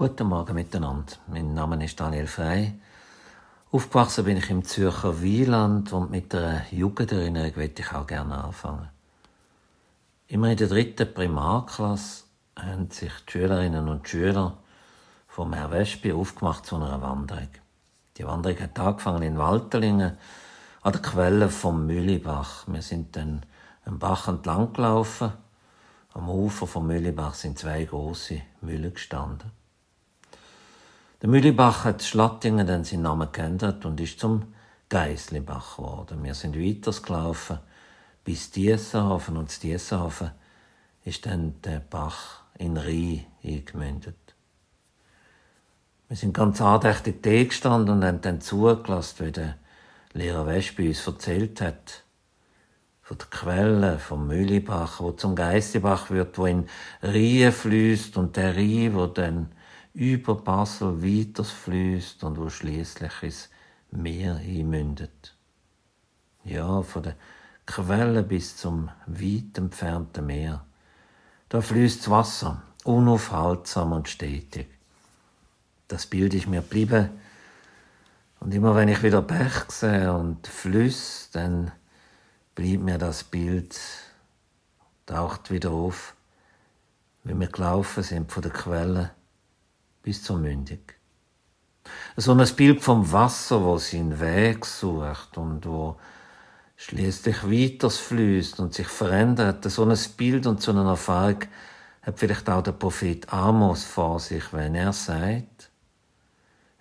Guten Morgen miteinander. Mein Name ist Daniel Frey. Aufgewachsen bin ich im Zürcher Wieland und mit der Jugenderinnerung möchte ich auch gerne anfangen. Immer in der dritten Primarklasse haben sich die Schülerinnen und Schüler vom Herr Wespi aufgemacht zu einer Wanderung. Die Wanderung hat angefangen in Walterlingen an der Quelle vom Mühlibach. Wir sind dann am Bach entlang gelaufen. Am Ufer vom Mühlibach sind zwei große Mühlen gestanden. Der Mühlebach hat Schlattingen dann seinen Namen geändert und ist zum Geislibach geworden. Wir sind weitergelaufen bis Diessenhofen und zu Diessenhofen ist dann der Bach in Rhein eingemündet. Wir sind ganz andächtig da gestanden und haben dann zugelassen, wie der Lehrer Wespe uns erzählt hat, von der Quelle vom Mühlibach, wo zum Geistebach wird, wo in Rhein fließt und der Rhein, wo dann über Basel weiterfließt und wo schließlich ins Meer hinmündet. Ja, von der Quelle bis zum weit entfernten Meer. Da fließt das Wasser, unaufhaltsam und stetig. Das Bild ist mir geblieben. Und immer wenn ich wieder Bech sehe und Flüsse, dann blieb mir das Bild, taucht wieder auf, wie wir gelaufen sind von der Quelle bis zur Mündung. So ein Bild vom Wasser, wo seinen Weg sucht und wo schließlich weiter fließt und sich verändert. So ein Bild und so eine Erfahrung hat vielleicht auch der Prophet Amos vor sich, wenn er sagt,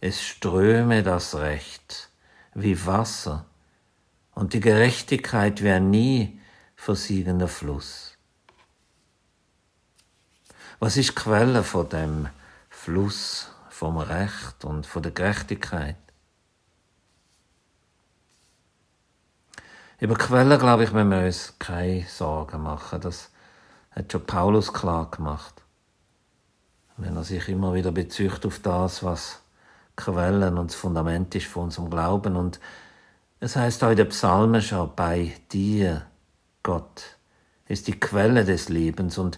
es ströme das Recht wie Wasser und die Gerechtigkeit wäre nie versiegender Fluss. Was ist Quelle von dem Fluss vom Recht und von der Gerechtigkeit. Über Quellen, glaube ich, müssen wir uns keine Sorgen machen. Das hat schon Paulus klar gemacht. Wenn er sich immer wieder bezügt auf das, was Quellen und das Fundament ist von unserem Glauben. Und es heißt auch in den Psalmen schon, bei dir, Gott, ist die Quelle des Lebens. Und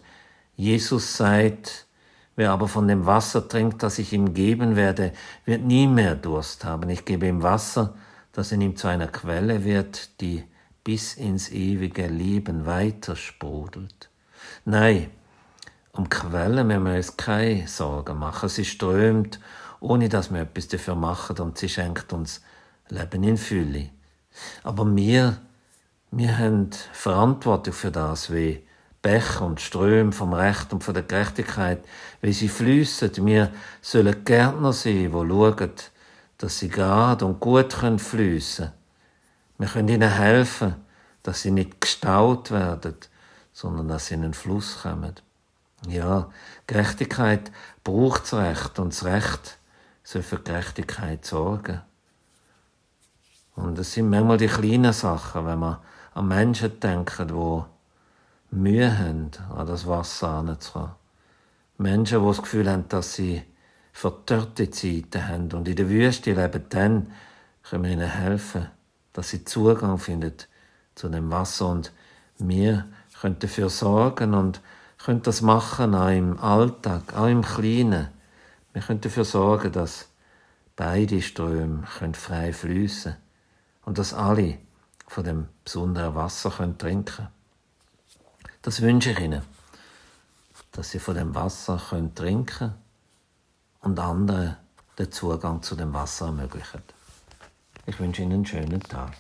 Jesus sagt, Wer aber von dem Wasser trinkt, das ich ihm geben werde, wird nie mehr Durst haben. Ich gebe ihm Wasser, das in ihm zu einer Quelle wird, die bis ins ewige Leben weiter sprudelt. Nein, um Quellen müssen wir uns keine Sorgen machen. Sie strömt, ohne dass wir etwas dafür machen und sie schenkt uns Leben in Fülle. Aber wir, wir haben Verantwortung für das, wie Bäche und Ströme vom Recht und von der Gerechtigkeit, wie sie fließen. Wir sollen Gärtner sein, die schauen, dass sie gerade und gut fließen können. Wir können ihnen helfen, dass sie nicht gestaut werden, sondern dass sie in den Fluss kommen. Ja, Gerechtigkeit braucht das Recht und das Recht soll für Gerechtigkeit sorgen. Und es sind manchmal die kleinen Sachen, wenn man an Menschen denken, die Mühe haben, an das Wasser heranzukommen. Menschen, die das Gefühl haben, dass sie verdörrte Zeiten haben und in der Wüste leben, dann können wir ihnen helfen, dass sie Zugang finden zu dem Wasser und wir können dafür sorgen und können das machen, auch im Alltag, auch im Kleinen. Wir können dafür sorgen, dass beide Ströme frei fließen und dass alle von dem besonderen Wasser trinken können. Das wünsche ich Ihnen, dass Sie von dem Wasser können trinken und anderen den Zugang zu dem Wasser ermöglichen. Ich wünsche Ihnen einen schönen Tag.